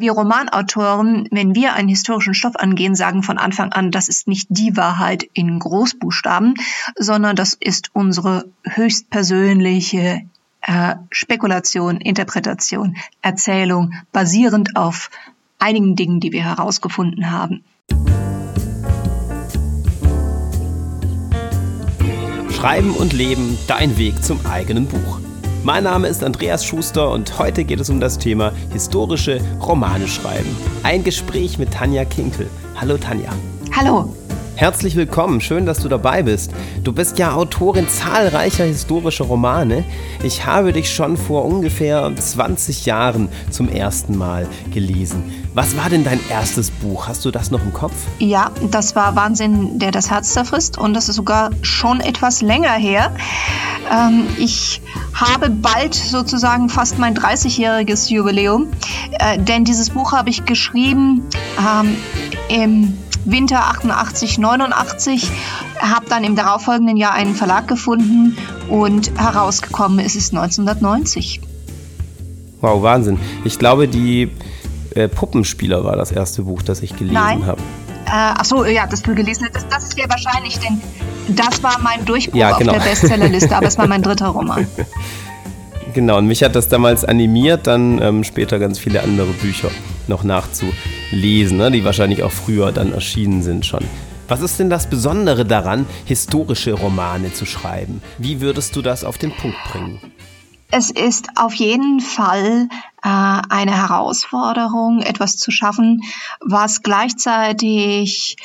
Wir Romanautoren, wenn wir einen historischen Stoff angehen, sagen von Anfang an, das ist nicht die Wahrheit in Großbuchstaben, sondern das ist unsere höchstpersönliche äh, Spekulation, Interpretation, Erzählung, basierend auf einigen Dingen, die wir herausgefunden haben. Schreiben und Leben, dein Weg zum eigenen Buch. Mein Name ist Andreas Schuster und heute geht es um das Thema historische Romane schreiben. Ein Gespräch mit Tanja Kinkel. Hallo Tanja. Hallo. Herzlich willkommen, schön, dass du dabei bist. Du bist ja Autorin zahlreicher historischer Romane. Ich habe dich schon vor ungefähr 20 Jahren zum ersten Mal gelesen. Was war denn dein erstes Buch? Hast du das noch im Kopf? Ja, das war Wahnsinn, der das Herz zerfrisst und das ist sogar schon etwas länger her. Ähm, ich habe bald sozusagen fast mein 30-jähriges Jubiläum, äh, denn dieses Buch habe ich geschrieben ähm, im Winter 88, 89, habe dann im darauffolgenden Jahr einen Verlag gefunden und herausgekommen ist es 1990. Wow, Wahnsinn. Ich glaube, die äh, Puppenspieler war das erste Buch, das ich gelesen habe. Äh, achso, ja, das du gelesen hast. Das, das ist ja wahrscheinlich, denn das war mein Durchbruch ja, genau. auf der Bestsellerliste, aber es war mein dritter Roman. Genau, und mich hat das damals animiert, dann ähm, später ganz viele andere Bücher noch nachzulesen, ne, die wahrscheinlich auch früher dann erschienen sind schon. Was ist denn das Besondere daran, historische Romane zu schreiben? Wie würdest du das auf den Punkt bringen? Es ist auf jeden Fall äh, eine Herausforderung, etwas zu schaffen, was gleichzeitig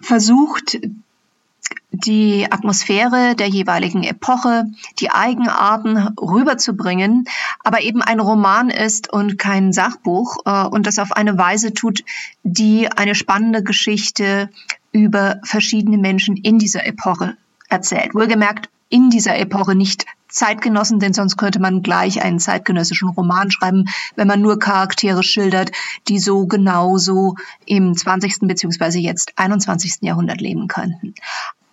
versucht, die Atmosphäre der jeweiligen Epoche, die Eigenarten rüberzubringen, aber eben ein Roman ist und kein Sachbuch äh, und das auf eine Weise tut, die eine spannende Geschichte über verschiedene Menschen in dieser Epoche erzählt. Wohlgemerkt in dieser Epoche nicht Zeitgenossen, denn sonst könnte man gleich einen zeitgenössischen Roman schreiben, wenn man nur Charaktere schildert, die so genauso im 20. bzw. jetzt 21. Jahrhundert leben könnten.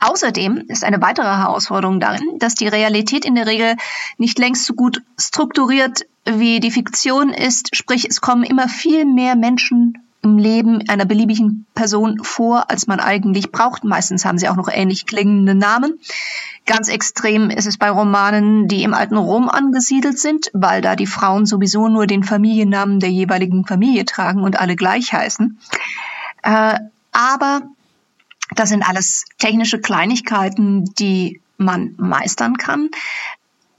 Außerdem ist eine weitere Herausforderung darin, dass die Realität in der Regel nicht längst so gut strukturiert wie die Fiktion ist, sprich es kommen immer viel mehr Menschen im Leben einer beliebigen Person vor, als man eigentlich braucht. Meistens haben sie auch noch ähnlich klingende Namen. Ganz extrem ist es bei Romanen, die im alten Rom angesiedelt sind, weil da die Frauen sowieso nur den Familiennamen der jeweiligen Familie tragen und alle gleich heißen. Äh, aber das sind alles technische Kleinigkeiten, die man meistern kann.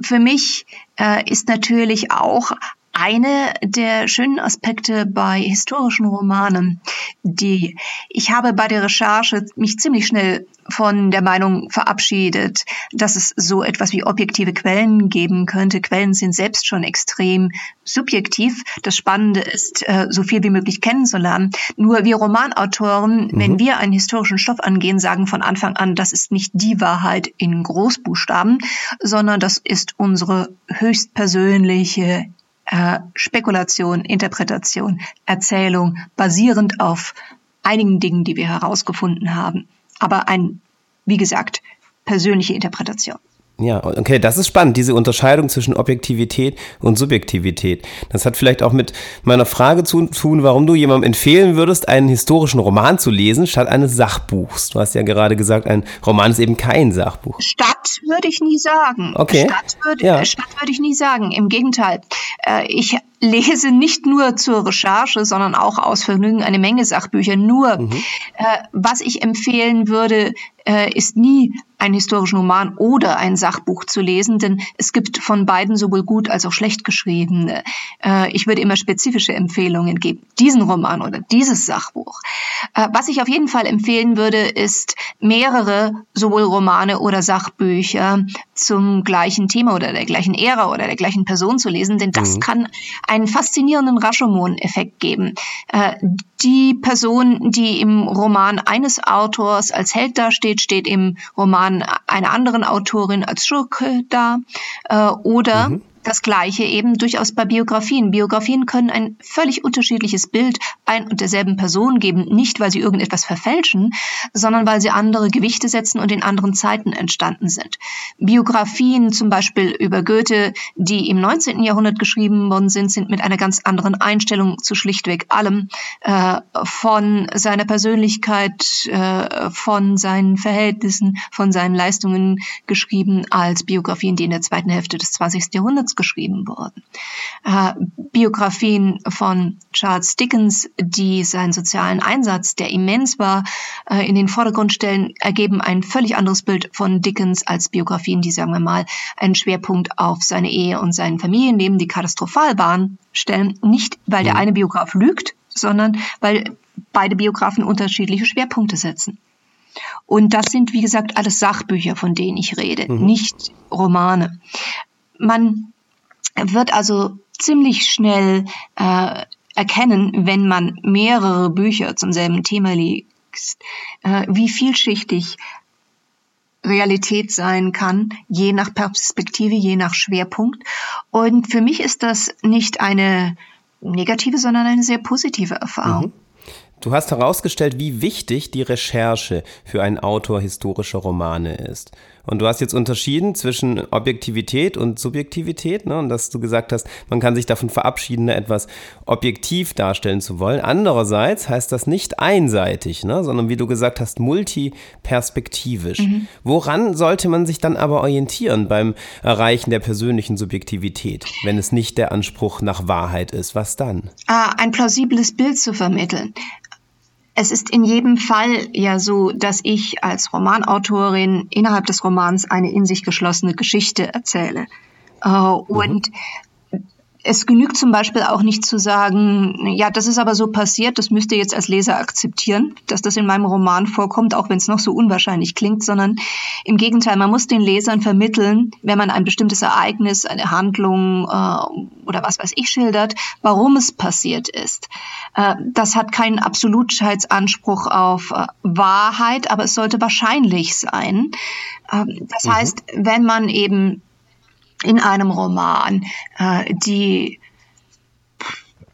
Für mich äh, ist natürlich auch eine der schönen Aspekte bei historischen Romanen, die ich habe bei der Recherche mich ziemlich schnell von der Meinung verabschiedet, dass es so etwas wie objektive Quellen geben könnte. Quellen sind selbst schon extrem subjektiv. Das Spannende ist, äh, so viel wie möglich kennenzulernen. Nur wir Romanautoren, mhm. wenn wir einen historischen Stoff angehen, sagen von Anfang an, das ist nicht die Wahrheit in Großbuchstaben, sondern das ist unsere höchstpersönliche äh, Spekulation, Interpretation, Erzählung, basierend auf einigen Dingen, die wir herausgefunden haben. Aber ein, wie gesagt, persönliche Interpretation. Ja, okay, das ist spannend, diese Unterscheidung zwischen Objektivität und Subjektivität. Das hat vielleicht auch mit meiner Frage zu tun, warum du jemandem empfehlen würdest, einen historischen Roman zu lesen, statt eines Sachbuchs. Du hast ja gerade gesagt, ein Roman ist eben kein Sachbuch. Statt würde ich nie sagen. Okay. Statt würde, ja. Stadt würde ich nie sagen. Im Gegenteil. Äh, ich lese nicht nur zur Recherche, sondern auch aus Vergnügen eine Menge Sachbücher. Nur, mhm. Äh, was ich empfehlen würde, äh, ist nie einen historischen Roman oder ein Sachbuch zu lesen, denn es gibt von beiden sowohl gut als auch schlecht geschriebene. Äh, ich würde immer spezifische Empfehlungen geben. Diesen Roman oder dieses Sachbuch. Äh, was ich auf jeden Fall empfehlen würde, ist mehrere sowohl Romane oder Sachbücher zum gleichen Thema oder der gleichen Ära oder der gleichen Person zu lesen, denn das mhm. kann einen faszinierenden Rashomon-Effekt geben. Äh, die Person, die im Roman eines Autors als Held dasteht, steht im Roman einer anderen Autorin als Schurke da. Äh, oder mhm. Das Gleiche eben durchaus bei Biografien. Biografien können ein völlig unterschiedliches Bild ein und derselben Person geben, nicht weil sie irgendetwas verfälschen, sondern weil sie andere Gewichte setzen und in anderen Zeiten entstanden sind. Biografien zum Beispiel über Goethe, die im 19. Jahrhundert geschrieben worden sind, sind mit einer ganz anderen Einstellung zu schlichtweg allem, äh, von seiner Persönlichkeit, äh, von seinen Verhältnissen, von seinen Leistungen geschrieben, als Biografien, die in der zweiten Hälfte des 20. Jahrhunderts geschrieben wurden. Äh, Biografien von Charles Dickens, die seinen sozialen Einsatz, der immens war, äh, in den Vordergrund stellen, ergeben ein völlig anderes Bild von Dickens als Biografien, die, sagen wir mal, einen Schwerpunkt auf seine Ehe und sein Familienleben, die katastrophal waren, stellen. Nicht, weil der mhm. eine Biograf lügt, sondern weil beide Biografen unterschiedliche Schwerpunkte setzen. Und das sind, wie gesagt, alles Sachbücher, von denen ich rede, mhm. nicht Romane. Man wird also ziemlich schnell äh, erkennen, wenn man mehrere Bücher zum selben Thema liest, äh, wie vielschichtig Realität sein kann, je nach Perspektive, je nach Schwerpunkt. Und für mich ist das nicht eine negative, sondern eine sehr positive Erfahrung. Mhm. Du hast herausgestellt, wie wichtig die Recherche für einen Autor historischer Romane ist. Und du hast jetzt unterschieden zwischen Objektivität und Subjektivität, ne? und dass du gesagt hast, man kann sich davon verabschieden, etwas objektiv darstellen zu wollen. Andererseits heißt das nicht einseitig, ne? sondern wie du gesagt hast, multiperspektivisch. Mhm. Woran sollte man sich dann aber orientieren beim Erreichen der persönlichen Subjektivität, wenn es nicht der Anspruch nach Wahrheit ist? Was dann? Ah, ein plausibles Bild zu vermitteln. Es ist in jedem Fall ja so, dass ich als Romanautorin innerhalb des Romans eine in sich geschlossene Geschichte erzähle. Äh, mhm. Es genügt zum Beispiel auch nicht zu sagen, ja, das ist aber so passiert, das müsst ihr jetzt als Leser akzeptieren, dass das in meinem Roman vorkommt, auch wenn es noch so unwahrscheinlich klingt, sondern im Gegenteil, man muss den Lesern vermitteln, wenn man ein bestimmtes Ereignis, eine Handlung äh, oder was weiß ich schildert, warum es passiert ist. Äh, das hat keinen Absolutheitsanspruch auf äh, Wahrheit, aber es sollte wahrscheinlich sein. Äh, das mhm. heißt, wenn man eben in einem Roman äh, die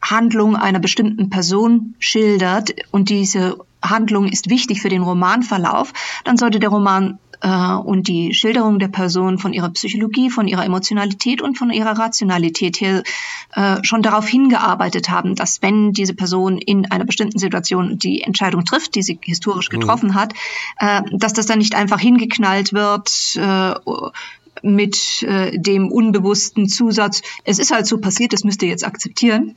Handlung einer bestimmten Person schildert und diese Handlung ist wichtig für den Romanverlauf, dann sollte der Roman äh, und die Schilderung der Person von ihrer Psychologie, von ihrer Emotionalität und von ihrer Rationalität her äh, schon darauf hingearbeitet haben, dass wenn diese Person in einer bestimmten Situation die Entscheidung trifft, die sie historisch mhm. getroffen mhm. hat, äh, dass das dann nicht einfach hingeknallt wird, äh, mit äh, dem unbewussten Zusatz, es ist halt so passiert, das müsst ihr jetzt akzeptieren,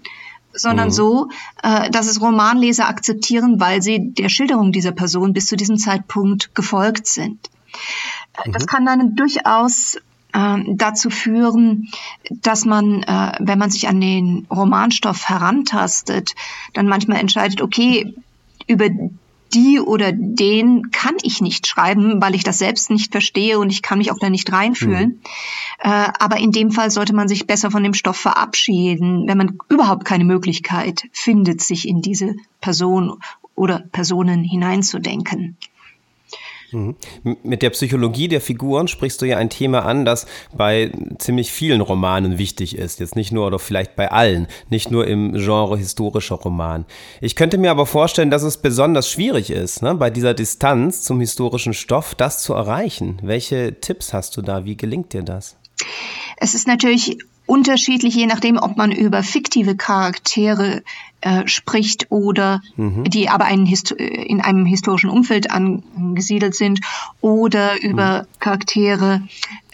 sondern mhm. so, äh, dass es Romanleser akzeptieren, weil sie der Schilderung dieser Person bis zu diesem Zeitpunkt gefolgt sind. Äh, mhm. Das kann dann durchaus äh, dazu führen, dass man, äh, wenn man sich an den Romanstoff herantastet, dann manchmal entscheidet, okay, über die oder den kann ich nicht schreiben, weil ich das selbst nicht verstehe und ich kann mich auch da nicht reinfühlen. Mhm. Äh, aber in dem Fall sollte man sich besser von dem Stoff verabschieden, wenn man überhaupt keine Möglichkeit findet, sich in diese Person oder Personen hineinzudenken. Mhm. Mit der Psychologie der Figuren sprichst du ja ein Thema an, das bei ziemlich vielen Romanen wichtig ist. Jetzt nicht nur oder vielleicht bei allen, nicht nur im Genre historischer Roman. Ich könnte mir aber vorstellen, dass es besonders schwierig ist, ne, bei dieser Distanz zum historischen Stoff das zu erreichen. Welche Tipps hast du da? Wie gelingt dir das? Es ist natürlich unterschiedlich, je nachdem, ob man über fiktive Charaktere äh, spricht oder mhm. die aber einen in einem historischen Umfeld angesiedelt sind oder über mhm. Charaktere,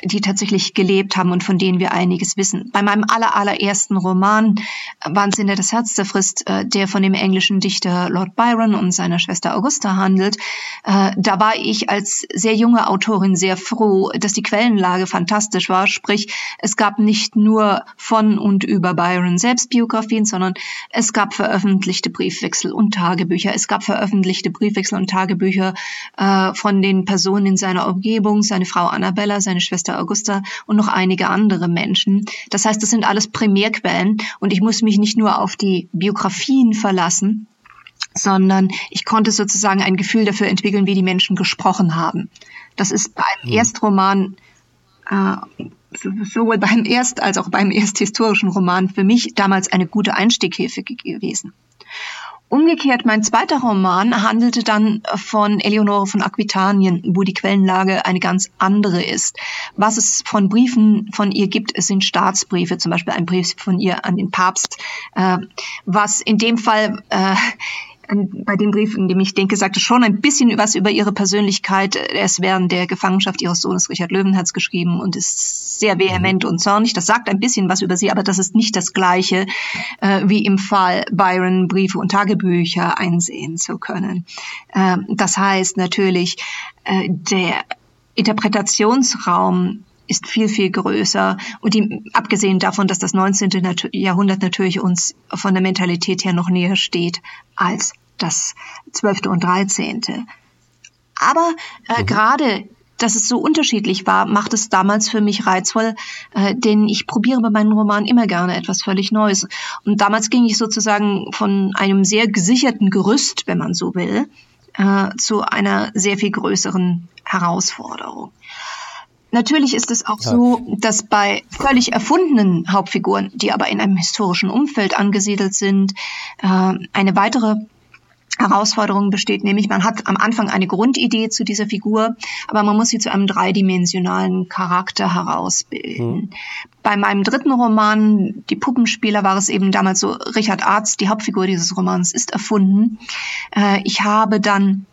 die tatsächlich gelebt haben und von denen wir einiges wissen. Bei meinem aller, allerersten Roman Wahnsinne das Herz zerfrisst, äh, der von dem englischen Dichter Lord Byron und seiner Schwester Augusta handelt, äh, da war ich als sehr junge Autorin sehr froh, dass die Quellenlage fantastisch war. Sprich, es gab nicht nur von und über Byron Selbstbiografien, sondern es gab veröffentlichte Briefwechsel und Tagebücher. Es gab veröffentlichte Briefwechsel und Tagebücher äh, von den Personen in seiner Umgebung, seine Frau Annabella, seine Schwester Augusta und noch einige andere Menschen. Das heißt, das sind alles Primärquellen und ich muss mich nicht nur auf die Biografien verlassen, sondern ich konnte sozusagen ein Gefühl dafür entwickeln, wie die Menschen gesprochen haben. Das ist beim mhm. Erstroman äh, sowohl beim Erst- als auch beim ersthistorischen Roman für mich damals eine gute Einstieghilfe gewesen. Umgekehrt, mein zweiter Roman handelte dann von Eleonore von Aquitanien, wo die Quellenlage eine ganz andere ist. Was es von Briefen von ihr gibt, es sind Staatsbriefe, zum Beispiel ein Brief von ihr an den Papst, äh, was in dem Fall äh, bei dem Brief, in dem ich denke, sagte schon ein bisschen was über ihre Persönlichkeit. Er ist während der Gefangenschaft ihres Sohnes Richard Löwenherz geschrieben und ist sehr vehement und zornig. Das sagt ein bisschen was über sie, aber das ist nicht das Gleiche, äh, wie im Fall Byron Briefe und Tagebücher einsehen zu können. Äh, das heißt natürlich, äh, der Interpretationsraum ist viel, viel größer. Und die, abgesehen davon, dass das 19. Jahrhundert natürlich uns von der Mentalität her noch näher steht als das 12. und 13. Aber äh, mhm. gerade dass es so unterschiedlich war, macht es damals für mich reizvoll, äh, denn ich probiere bei meinen Romanen immer gerne etwas völlig Neues. Und damals ging ich sozusagen von einem sehr gesicherten Gerüst, wenn man so will, äh, zu einer sehr viel größeren Herausforderung. Natürlich ist es auch so, dass bei völlig erfundenen Hauptfiguren, die aber in einem historischen Umfeld angesiedelt sind, äh, eine weitere Herausforderung besteht, nämlich man hat am Anfang eine Grundidee zu dieser Figur, aber man muss sie zu einem dreidimensionalen Charakter herausbilden. Mhm. Bei meinem dritten Roman, Die Puppenspieler, war es eben damals so, Richard Arzt, die Hauptfigur dieses Romans, ist erfunden. Äh, ich habe dann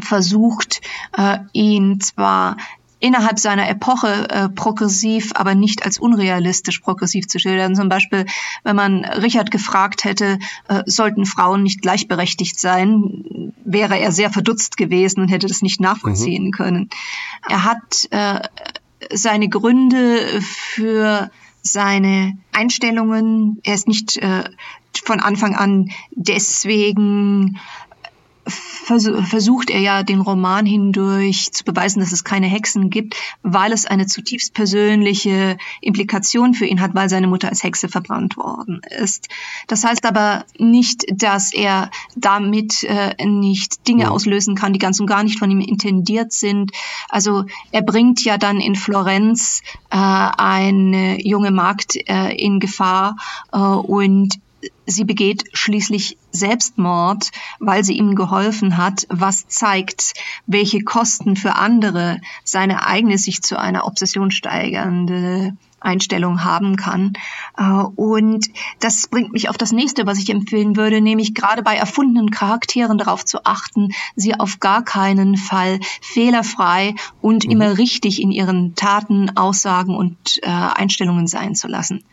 versucht, äh, ihn zwar innerhalb seiner Epoche äh, progressiv, aber nicht als unrealistisch progressiv zu schildern. Zum Beispiel, wenn man Richard gefragt hätte, äh, sollten Frauen nicht gleichberechtigt sein, wäre er sehr verdutzt gewesen und hätte das nicht nachvollziehen mhm. können. Er hat äh, seine Gründe für seine Einstellungen. Er ist nicht äh, von Anfang an deswegen versucht er ja den Roman hindurch zu beweisen, dass es keine Hexen gibt, weil es eine zutiefst persönliche Implikation für ihn hat, weil seine Mutter als Hexe verbrannt worden ist. Das heißt aber nicht, dass er damit äh, nicht Dinge auslösen kann, die ganz und gar nicht von ihm intendiert sind. Also er bringt ja dann in Florenz äh, eine junge Magd äh, in Gefahr äh, und sie begeht schließlich Selbstmord, weil sie ihm geholfen hat, was zeigt, welche Kosten für andere seine eigene sich zu einer Obsession steigernde Einstellung haben kann. Äh, und das bringt mich auf das nächste, was ich empfehlen würde, nämlich gerade bei erfundenen Charakteren darauf zu achten, sie auf gar keinen Fall fehlerfrei und mhm. immer richtig in ihren Taten, Aussagen und äh, Einstellungen sein zu lassen.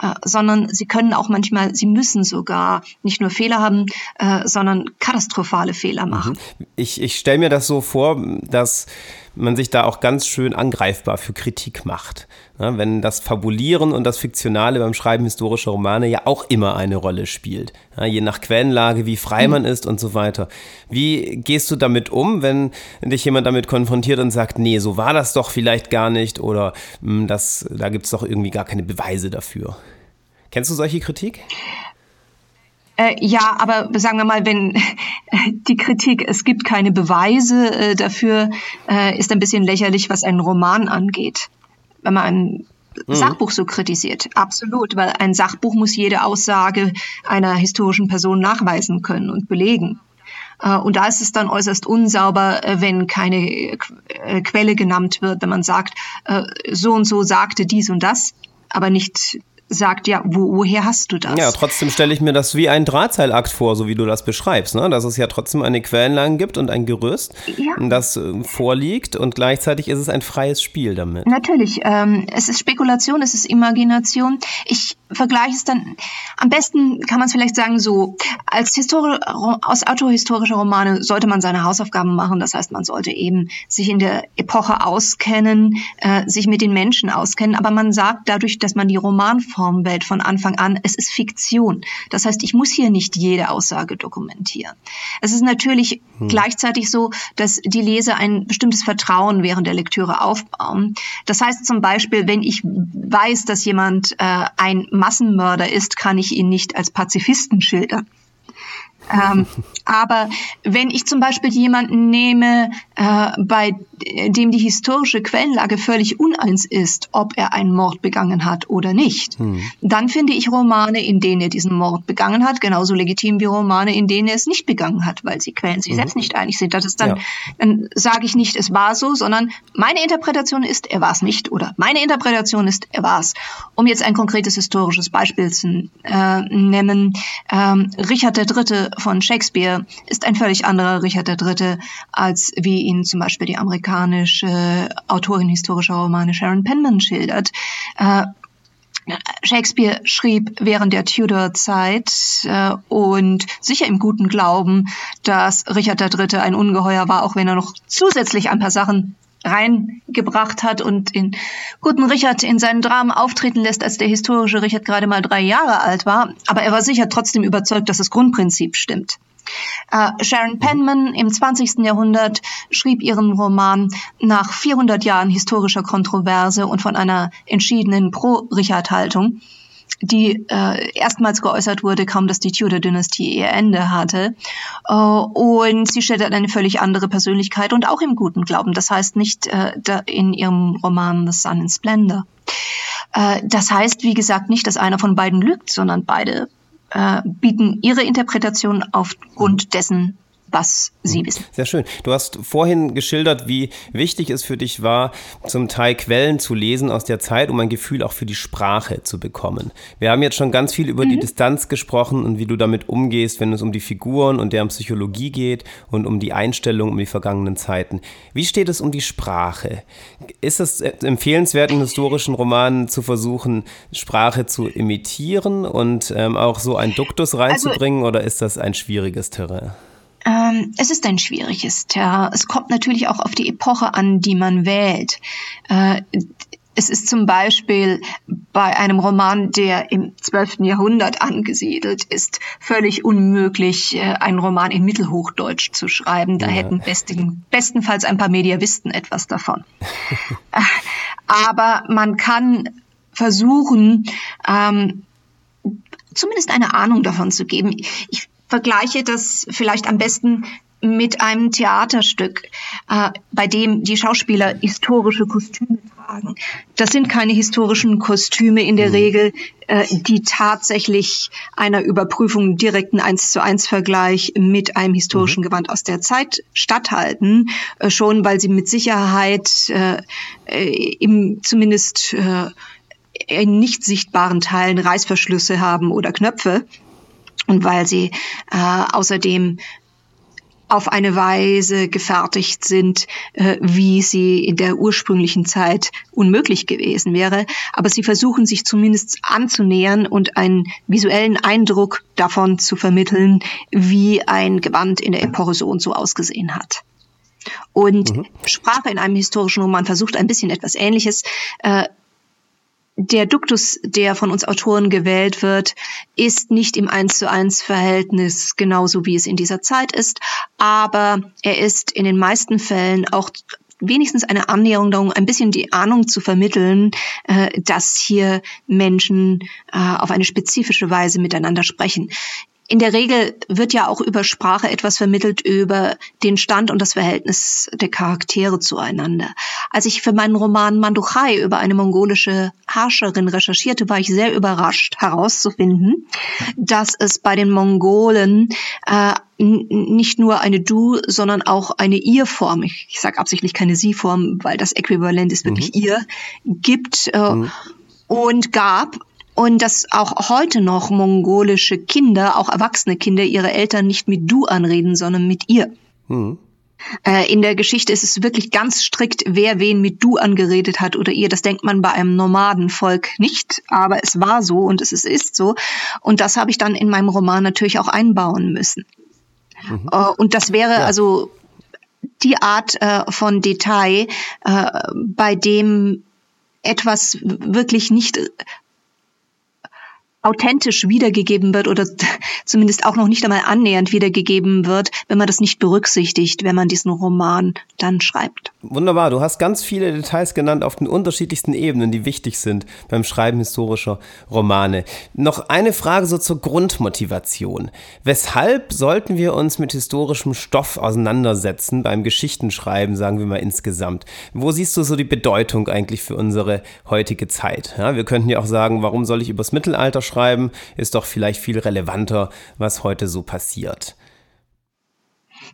Äh, sondern sie können auch manchmal, sie müssen sogar nicht nur Fehler haben, äh, sondern katastrophale Fehler mhm. machen. Ich, ich stelle mir das so vor, dass man sich da auch ganz schön angreifbar für Kritik macht. Ja, wenn das Fabulieren und das Fiktionale beim Schreiben historischer Romane ja auch immer eine Rolle spielt. Ja, je nach Quellenlage, wie frei man ist und so weiter. Wie gehst du damit um, wenn dich jemand damit konfrontiert und sagt, nee, so war das doch vielleicht gar nicht oder hm, das, da gibt es doch irgendwie gar keine Beweise dafür? Kennst du solche Kritik? Äh, ja, aber sagen wir mal, wenn die Kritik, es gibt keine Beweise äh, dafür, äh, ist ein bisschen lächerlich, was einen Roman angeht. Wenn man ein mhm. Sachbuch so kritisiert. Absolut, weil ein Sachbuch muss jede Aussage einer historischen Person nachweisen können und belegen. Äh, und da ist es dann äußerst unsauber, äh, wenn keine Quelle genannt wird, wenn man sagt, so und so sagte dies und das, aber nicht sagt, ja, wo, woher hast du das? Ja, trotzdem stelle ich mir das wie ein Drahtseilakt vor, so wie du das beschreibst, ne? dass es ja trotzdem eine Quellenlage gibt und ein Gerüst, ja. das äh, vorliegt und gleichzeitig ist es ein freies Spiel damit. Natürlich, ähm, es ist Spekulation, es ist Imagination. Ich vergleiche es dann, am besten kann man es vielleicht sagen so, als Histori aus autohistorischer Romane sollte man seine Hausaufgaben machen, das heißt, man sollte eben sich in der Epoche auskennen, äh, sich mit den Menschen auskennen, aber man sagt dadurch, dass man die Romanform Traumwelt von Anfang an. Es ist Fiktion. Das heißt, ich muss hier nicht jede Aussage dokumentieren. Es ist natürlich hm. gleichzeitig so, dass die Leser ein bestimmtes Vertrauen während der Lektüre aufbauen. Das heißt zum Beispiel, wenn ich weiß, dass jemand äh, ein Massenmörder ist, kann ich ihn nicht als Pazifisten schildern. Ähm, aber wenn ich zum Beispiel jemanden nehme, äh, bei dem die historische Quellenlage völlig uneins ist, ob er einen Mord begangen hat oder nicht, hm. dann finde ich Romane, in denen er diesen Mord begangen hat, genauso legitim wie Romane, in denen er es nicht begangen hat, weil sie Quellen sich mhm. selbst nicht einig sind. Das ist dann, ja. dann sage ich nicht, es war so, sondern meine Interpretation ist, er war es nicht oder meine Interpretation ist, er war es. Um jetzt ein konkretes historisches Beispiel zu äh, nennen, ähm, Richard III. Von Shakespeare ist ein völlig anderer Richard III., als wie ihn zum Beispiel die amerikanische Autorin historischer Romane Sharon Penman schildert. Äh, Shakespeare schrieb während der Tudor-Zeit äh, und sicher im guten Glauben, dass Richard III. ein Ungeheuer war, auch wenn er noch zusätzlich ein paar Sachen reingebracht hat und den guten Richard in seinen Dramen auftreten lässt, als der historische Richard gerade mal drei Jahre alt war. Aber er war sicher trotzdem überzeugt, dass das Grundprinzip stimmt. Äh, Sharon Penman im 20. Jahrhundert schrieb ihren Roman nach 400 Jahren historischer Kontroverse und von einer entschiedenen Pro-Richard-Haltung die äh, erstmals geäußert wurde, kaum dass die Tudor-Dynastie ihr Ende hatte. Äh, und sie stellt eine völlig andere Persönlichkeit und auch im guten Glauben. Das heißt nicht äh, in ihrem Roman The Sun in Splendor. Äh, das heißt, wie gesagt, nicht, dass einer von beiden lügt, sondern beide äh, bieten ihre Interpretation aufgrund dessen was Sie wissen. Sehr schön. Du hast vorhin geschildert, wie wichtig es für dich war, zum Teil Quellen zu lesen aus der Zeit, um ein Gefühl auch für die Sprache zu bekommen. Wir haben jetzt schon ganz viel über mhm. die Distanz gesprochen und wie du damit umgehst, wenn es um die Figuren und deren Psychologie geht und um die Einstellung um die vergangenen Zeiten. Wie steht es um die Sprache? Ist es empfehlenswert, in historischen Romanen zu versuchen, Sprache zu imitieren und ähm, auch so ein Duktus also reinzubringen also, oder ist das ein schwieriges Terrain? Ähm, es ist ein schwieriges Terrain. Es kommt natürlich auch auf die Epoche an, die man wählt. Äh, es ist zum Beispiel bei einem Roman, der im 12. Jahrhundert angesiedelt ist, völlig unmöglich, äh, einen Roman in Mittelhochdeutsch zu schreiben. Da ja. hätten besten, bestenfalls ein paar Mediavisten etwas davon. Äh, aber man kann versuchen, ähm, zumindest eine Ahnung davon zu geben. Ich vergleiche das vielleicht am besten mit einem Theaterstück, äh, bei dem die Schauspieler historische Kostüme tragen. Das sind keine historischen Kostüme in der mhm. Regel, äh, die tatsächlich einer Überprüfung direkten eins zu eins Vergleich mit einem historischen mhm. Gewand aus der Zeit statthalten, äh, schon weil sie mit Sicherheit äh, im zumindest äh, in nicht sichtbaren Teilen Reißverschlüsse haben oder Knöpfe und weil sie äh, außerdem auf eine Weise gefertigt sind, äh, wie sie in der ursprünglichen Zeit unmöglich gewesen wäre. Aber sie versuchen sich zumindest anzunähern und einen visuellen Eindruck davon zu vermitteln, wie ein Gewand in der Epoche so und so ausgesehen hat. Und mhm. Sprache in einem historischen Roman versucht ein bisschen etwas Ähnliches. Äh, der Duktus, der von uns Autoren gewählt wird, ist nicht im Eins zu eins Verhältnis genauso wie es in dieser Zeit ist, aber er ist in den meisten Fällen auch wenigstens eine Annäherung darum, ein bisschen die Ahnung zu vermitteln, äh, dass hier Menschen äh, auf eine spezifische Weise miteinander sprechen in der Regel wird ja auch über Sprache etwas vermittelt über den Stand und das Verhältnis der Charaktere zueinander. Als ich für meinen Roman Manduchai über eine mongolische Herrscherin recherchierte, war ich sehr überrascht herauszufinden, dass es bei den Mongolen äh, nicht nur eine Du, sondern auch eine Ihr-Form, ich, ich sage absichtlich keine Sie-Form, weil das Äquivalent ist wirklich mhm. Ihr, gibt äh, mhm. und gab und dass auch heute noch mongolische Kinder, auch erwachsene Kinder, ihre Eltern nicht mit du anreden, sondern mit ihr. Mhm. Äh, in der Geschichte ist es wirklich ganz strikt, wer wen mit du angeredet hat oder ihr. Das denkt man bei einem Nomadenvolk nicht, aber es war so und es ist so. Und das habe ich dann in meinem Roman natürlich auch einbauen müssen. Mhm. Äh, und das wäre ja. also die Art äh, von Detail, bei dem etwas wirklich nicht authentisch wiedergegeben wird oder zumindest auch noch nicht einmal annähernd wiedergegeben wird, wenn man das nicht berücksichtigt, wenn man diesen Roman dann schreibt. Wunderbar, du hast ganz viele Details genannt auf den unterschiedlichsten Ebenen, die wichtig sind beim Schreiben historischer Romane. Noch eine Frage so zur Grundmotivation. Weshalb sollten wir uns mit historischem Stoff auseinandersetzen beim Geschichtenschreiben, sagen wir mal insgesamt? Wo siehst du so die Bedeutung eigentlich für unsere heutige Zeit? Ja, wir könnten ja auch sagen, warum soll ich übers Mittelalter schreiben? Ist doch vielleicht viel relevanter, was heute so passiert.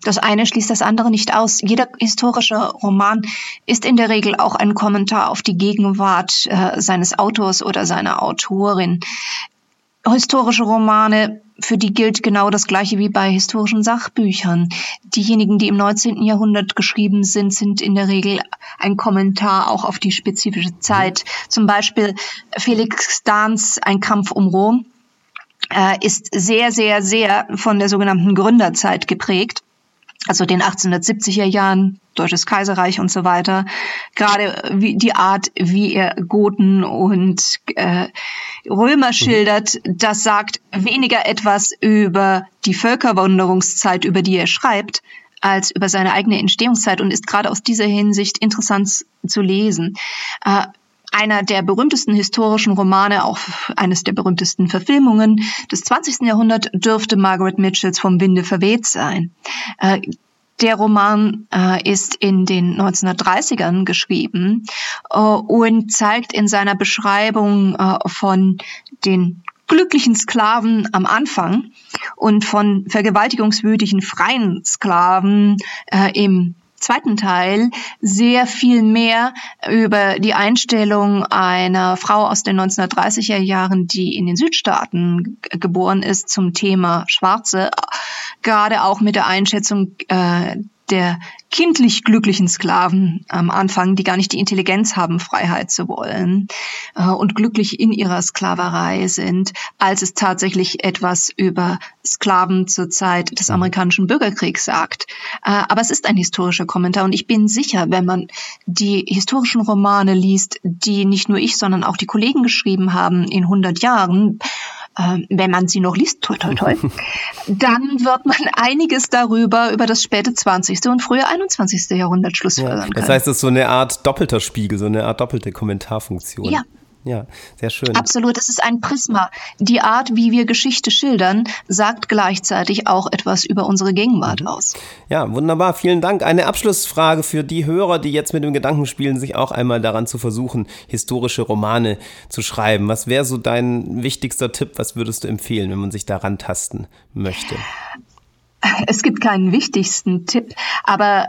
Das eine schließt das andere nicht aus. Jeder historische Roman ist in der Regel auch ein Kommentar auf die Gegenwart äh, seines Autors oder seiner Autorin. Historische Romane, für die gilt genau das Gleiche wie bei historischen Sachbüchern. Diejenigen, die im 19. Jahrhundert geschrieben sind, sind in der Regel ein Kommentar auch auf die spezifische Zeit. Zum Beispiel Felix Dahns Ein Kampf um Rom äh, ist sehr, sehr, sehr von der sogenannten Gründerzeit geprägt also den 1870er Jahren, Deutsches Kaiserreich und so weiter, gerade wie die Art, wie er Goten und äh, Römer mhm. schildert, das sagt weniger etwas über die Völkerwanderungszeit, über die er schreibt, als über seine eigene Entstehungszeit und ist gerade aus dieser Hinsicht interessant zu lesen. Äh, einer der berühmtesten historischen Romane, auch eines der berühmtesten Verfilmungen des 20. Jahrhunderts dürfte Margaret Mitchells Vom Winde verweht sein. Äh, der Roman äh, ist in den 1930ern geschrieben äh, und zeigt in seiner Beschreibung von den glücklichen Sklaven am Anfang und von vergewaltigungswütigen freien Sklaven im zweiten Teil sehr viel mehr über die Einstellung einer Frau aus den 1930er Jahren, die in den Südstaaten geboren ist, zum Thema Schwarze, gerade auch mit der Einschätzung äh, der kindlich glücklichen Sklaven am Anfang, die gar nicht die Intelligenz haben, Freiheit zu wollen äh, und glücklich in ihrer Sklaverei sind, als es tatsächlich etwas über Sklaven zur Zeit des mhm. amerikanischen Bürgerkriegs sagt. Äh, aber es ist ein historischer Kommentar und ich bin sicher, wenn man die historischen Romane liest, die nicht nur ich, sondern auch die Kollegen geschrieben haben in 100 Jahren, äh, wenn man sie noch liest, toi, toi, toi, dann wird man einiges darüber, über das späte 20. und frühe 21. Jahrhundert schlussfolgern ja, Das heißt, es ist so eine Art doppelter Spiegel, so eine Art doppelte Kommentarfunktion. Ja, ja, sehr schön. Absolut, es ist ein Prisma. Die Art, wie wir Geschichte schildern, sagt gleichzeitig auch etwas über unsere Gegenwart mhm. aus. Ja, wunderbar, vielen Dank. Eine Abschlussfrage für die Hörer, die jetzt mit dem Gedanken spielen, sich auch einmal daran zu versuchen, historische Romane zu schreiben. Was wäre so dein wichtigster Tipp? Was würdest du empfehlen, wenn man sich daran tasten möchte? Es gibt keinen wichtigsten Tipp, aber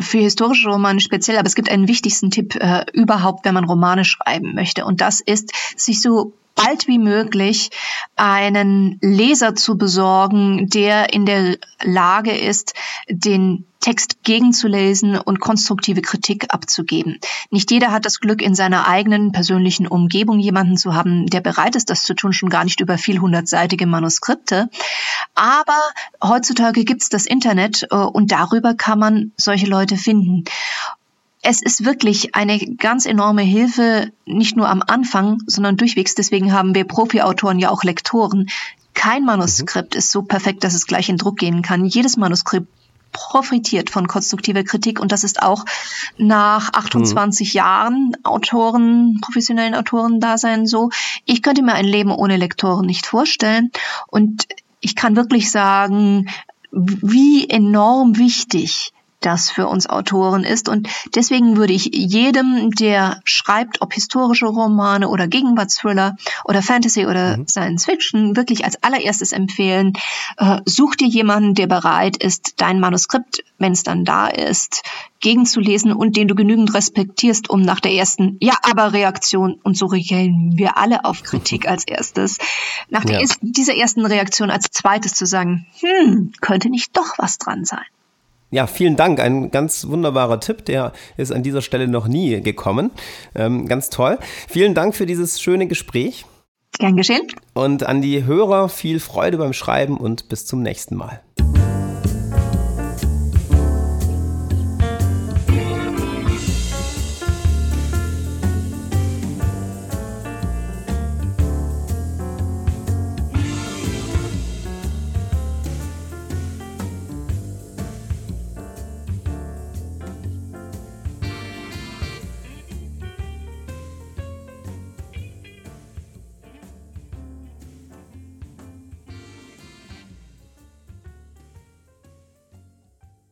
für historische Romane speziell, aber es gibt einen wichtigsten Tipp äh, überhaupt, wenn man Romane schreiben möchte. Und das ist, sich so bald wie möglich einen Leser zu besorgen, der in der Lage ist, den Text gegenzulesen und konstruktive Kritik abzugeben. Nicht jeder hat das Glück, in seiner eigenen persönlichen Umgebung jemanden zu haben, der bereit ist, das zu tun, schon gar nicht über viel hundertseitige Manuskripte. Aber heutzutage gibt es das Internet äh, und darüber kann man solche Leute finden es ist wirklich eine ganz enorme Hilfe, nicht nur am Anfang, sondern durchwegs. Deswegen haben wir Profi-Autoren ja auch Lektoren. Kein Manuskript mhm. ist so perfekt, dass es gleich in Druck gehen kann. Jedes Manuskript profitiert von konstruktiver Kritik und das ist auch nach 28 mhm. Jahren Autoren, professionellen Autoren Dasein so. Ich könnte mir ein Leben ohne Lektoren nicht vorstellen und ich kann wirklich sagen, wie enorm wichtig das für uns Autoren ist. Und deswegen würde ich jedem, der schreibt, ob historische Romane oder Gegenwartsthriller oder Fantasy oder mhm. Science Fiction, wirklich als allererstes empfehlen, äh, such dir jemanden, der bereit ist, dein Manuskript, wenn es dann da ist, gegenzulesen und den du genügend respektierst, um nach der ersten Ja, aber Reaktion, und so reagieren wir alle auf Kritik als erstes, nach ja. ersten, dieser ersten Reaktion als zweites zu sagen, hm, könnte nicht doch was dran sein. Ja, vielen Dank. Ein ganz wunderbarer Tipp, der ist an dieser Stelle noch nie gekommen. Ähm, ganz toll. Vielen Dank für dieses schöne Gespräch. Gern geschehen. Und an die Hörer viel Freude beim Schreiben und bis zum nächsten Mal.